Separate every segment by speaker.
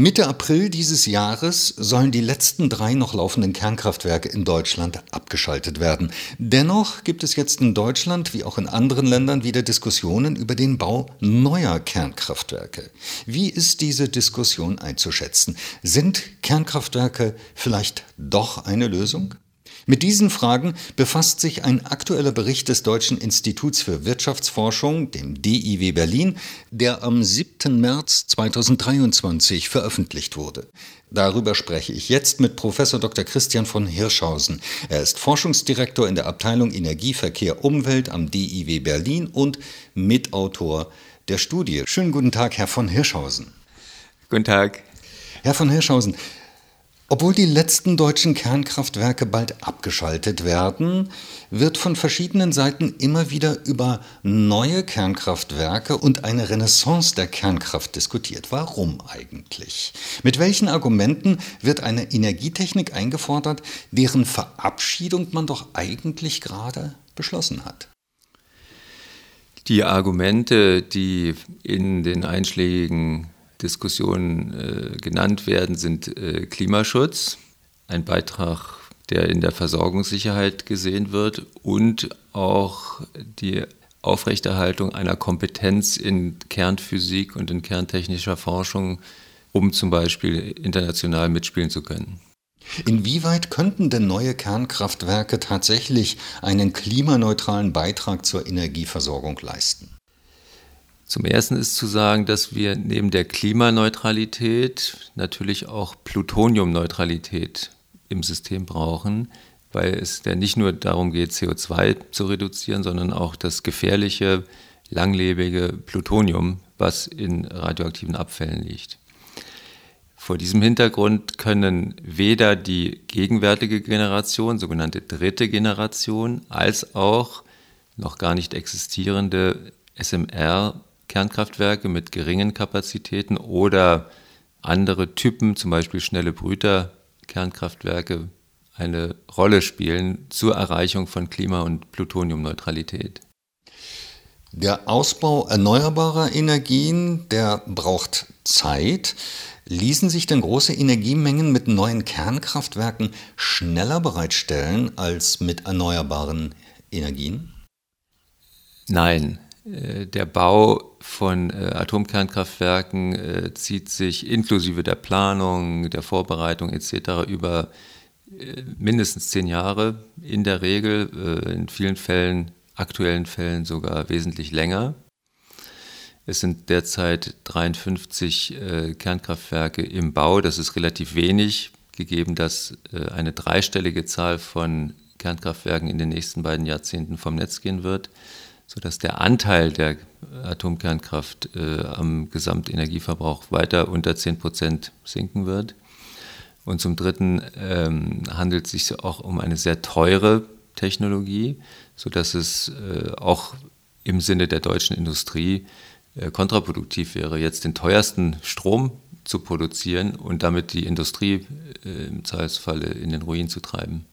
Speaker 1: Mitte April dieses Jahres sollen die letzten drei noch laufenden Kernkraftwerke in Deutschland abgeschaltet werden. Dennoch gibt es jetzt in Deutschland wie auch in anderen Ländern wieder Diskussionen über den Bau neuer Kernkraftwerke. Wie ist diese Diskussion einzuschätzen? Sind Kernkraftwerke vielleicht doch eine Lösung? Mit diesen Fragen befasst sich ein aktueller Bericht des Deutschen Instituts für Wirtschaftsforschung, dem DIW Berlin, der am 7. März 2023 veröffentlicht wurde. Darüber spreche ich jetzt mit Professor Dr. Christian von Hirschhausen. Er ist Forschungsdirektor in der Abteilung Energie, Verkehr, Umwelt am DIW Berlin und Mitautor der Studie. Schönen guten Tag, Herr von Hirschhausen.
Speaker 2: Guten Tag.
Speaker 1: Herr von Hirschhausen, obwohl die letzten deutschen Kernkraftwerke bald abgeschaltet werden, wird von verschiedenen Seiten immer wieder über neue Kernkraftwerke und eine Renaissance der Kernkraft diskutiert. Warum eigentlich? Mit welchen Argumenten wird eine Energietechnik eingefordert, deren Verabschiedung man doch eigentlich gerade beschlossen hat?
Speaker 2: Die Argumente, die in den einschlägigen Diskussionen äh, genannt werden, sind äh, Klimaschutz, ein Beitrag, der in der Versorgungssicherheit gesehen wird und auch die Aufrechterhaltung einer Kompetenz in Kernphysik und in kerntechnischer Forschung, um zum Beispiel international mitspielen zu können.
Speaker 1: Inwieweit könnten denn neue Kernkraftwerke tatsächlich einen klimaneutralen Beitrag zur Energieversorgung leisten?
Speaker 2: Zum Ersten ist zu sagen, dass wir neben der Klimaneutralität natürlich auch Plutoniumneutralität im System brauchen, weil es ja nicht nur darum geht, CO2 zu reduzieren, sondern auch das gefährliche, langlebige Plutonium, was in radioaktiven Abfällen liegt. Vor diesem Hintergrund können weder die gegenwärtige Generation, sogenannte dritte Generation, als auch noch gar nicht existierende SMR Kernkraftwerke mit geringen Kapazitäten oder andere Typen, zum Beispiel schnelle Brüter-Kernkraftwerke, eine Rolle spielen zur Erreichung von Klima- und Plutoniumneutralität.
Speaker 1: Der Ausbau erneuerbarer Energien, der braucht Zeit. Ließen sich denn große Energiemengen mit neuen Kernkraftwerken schneller bereitstellen als mit erneuerbaren Energien?
Speaker 2: Nein, der Bau von äh, Atomkernkraftwerken äh, zieht sich inklusive der Planung, der Vorbereitung etc. über mindestens zehn Jahre in der Regel, in vielen Fällen, aktuellen Fällen sogar wesentlich länger. Es sind derzeit 53 Kernkraftwerke im Bau. Das ist relativ wenig, gegeben, dass eine dreistellige Zahl von Kernkraftwerken in den nächsten beiden Jahrzehnten vom Netz gehen wird sodass der Anteil der Atomkernkraft äh, am Gesamtenergieverbrauch weiter unter 10 Prozent sinken wird. Und zum Dritten ähm, handelt es sich auch um eine sehr teure Technologie, sodass es äh, auch im Sinne der deutschen Industrie äh, kontraproduktiv wäre, jetzt den teuersten Strom zu produzieren und damit die Industrie äh, im Zweifelsfalle in den Ruin zu treiben.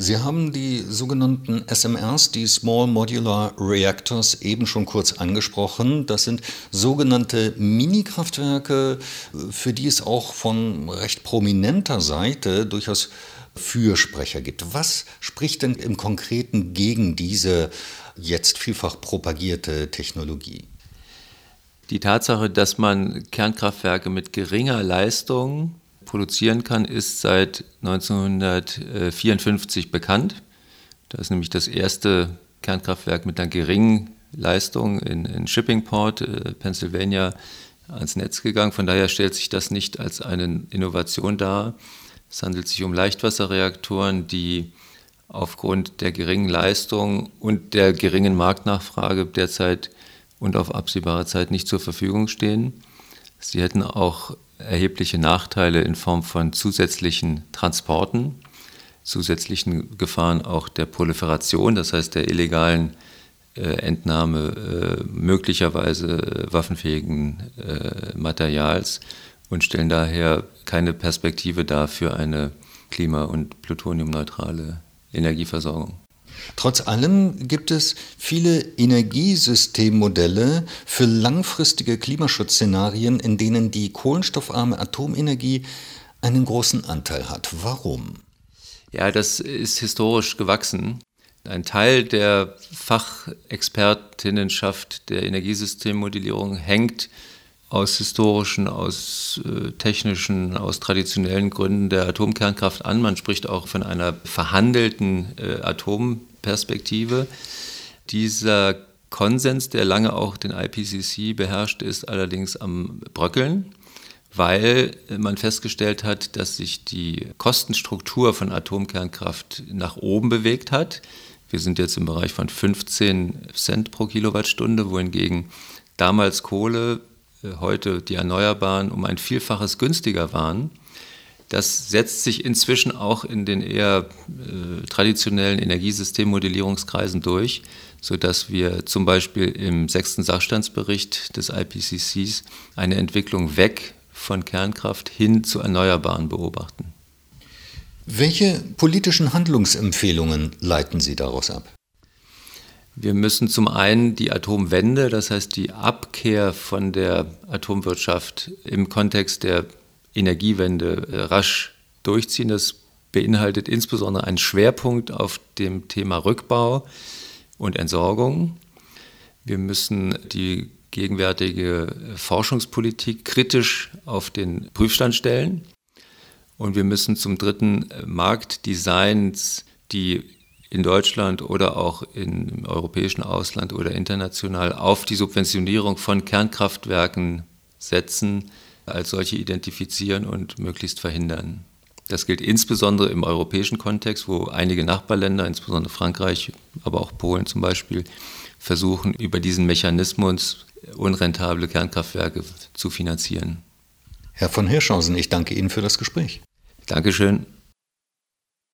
Speaker 1: Sie haben die sogenannten SMRs, die Small Modular Reactors, eben schon kurz angesprochen. Das sind sogenannte Mini-Kraftwerke, für die es auch von recht prominenter Seite durchaus Fürsprecher gibt. Was spricht denn im Konkreten gegen diese jetzt vielfach propagierte Technologie?
Speaker 2: Die Tatsache, dass man Kernkraftwerke mit geringer Leistung produzieren kann, ist seit 1954 bekannt. Da ist nämlich das erste Kernkraftwerk mit einer geringen Leistung in, in Shippingport, äh, Pennsylvania, ans Netz gegangen. Von daher stellt sich das nicht als eine Innovation dar. Es handelt sich um Leichtwasserreaktoren, die aufgrund der geringen Leistung und der geringen Marktnachfrage derzeit und auf absehbare Zeit nicht zur Verfügung stehen. Sie hätten auch erhebliche Nachteile in Form von zusätzlichen Transporten, zusätzlichen Gefahren auch der Proliferation, das heißt der illegalen äh, Entnahme äh, möglicherweise waffenfähigen äh, Materials und stellen daher keine Perspektive dar für eine klima- und plutoniumneutrale Energieversorgung.
Speaker 1: Trotz allem gibt es viele Energiesystemmodelle für langfristige Klimaschutzszenarien, in denen die kohlenstoffarme Atomenergie einen großen Anteil hat. Warum?
Speaker 2: Ja, das ist historisch gewachsen. Ein Teil der Fachexpertinnenschaft der Energiesystemmodellierung hängt aus historischen, aus äh, technischen, aus traditionellen Gründen der Atomkernkraft an. Man spricht auch von einer verhandelten äh, Atomperspektive. Dieser Konsens, der lange auch den IPCC beherrscht, ist allerdings am Bröckeln, weil man festgestellt hat, dass sich die Kostenstruktur von Atomkernkraft nach oben bewegt hat. Wir sind jetzt im Bereich von 15 Cent pro Kilowattstunde, wohingegen damals Kohle heute die Erneuerbaren um ein Vielfaches günstiger waren. Das setzt sich inzwischen auch in den eher äh, traditionellen Energiesystemmodellierungskreisen durch, sodass wir zum Beispiel im sechsten Sachstandsbericht des IPCCs eine Entwicklung weg von Kernkraft hin zu Erneuerbaren beobachten.
Speaker 1: Welche politischen Handlungsempfehlungen leiten Sie daraus ab?
Speaker 2: Wir müssen zum einen die Atomwende, das heißt die Abkehr von der Atomwirtschaft im Kontext der Energiewende äh, rasch durchziehen. Das beinhaltet insbesondere einen Schwerpunkt auf dem Thema Rückbau und Entsorgung. Wir müssen die gegenwärtige Forschungspolitik kritisch auf den Prüfstand stellen. Und wir müssen zum dritten Marktdesigns, die in Deutschland oder auch im europäischen Ausland oder international auf die Subventionierung von Kernkraftwerken setzen, als solche identifizieren und möglichst verhindern. Das gilt insbesondere im europäischen Kontext, wo einige Nachbarländer, insbesondere Frankreich, aber auch Polen zum Beispiel, versuchen, über diesen Mechanismus unrentable Kernkraftwerke zu finanzieren.
Speaker 1: Herr von Hirschhausen, ich danke Ihnen für das Gespräch.
Speaker 2: Dankeschön.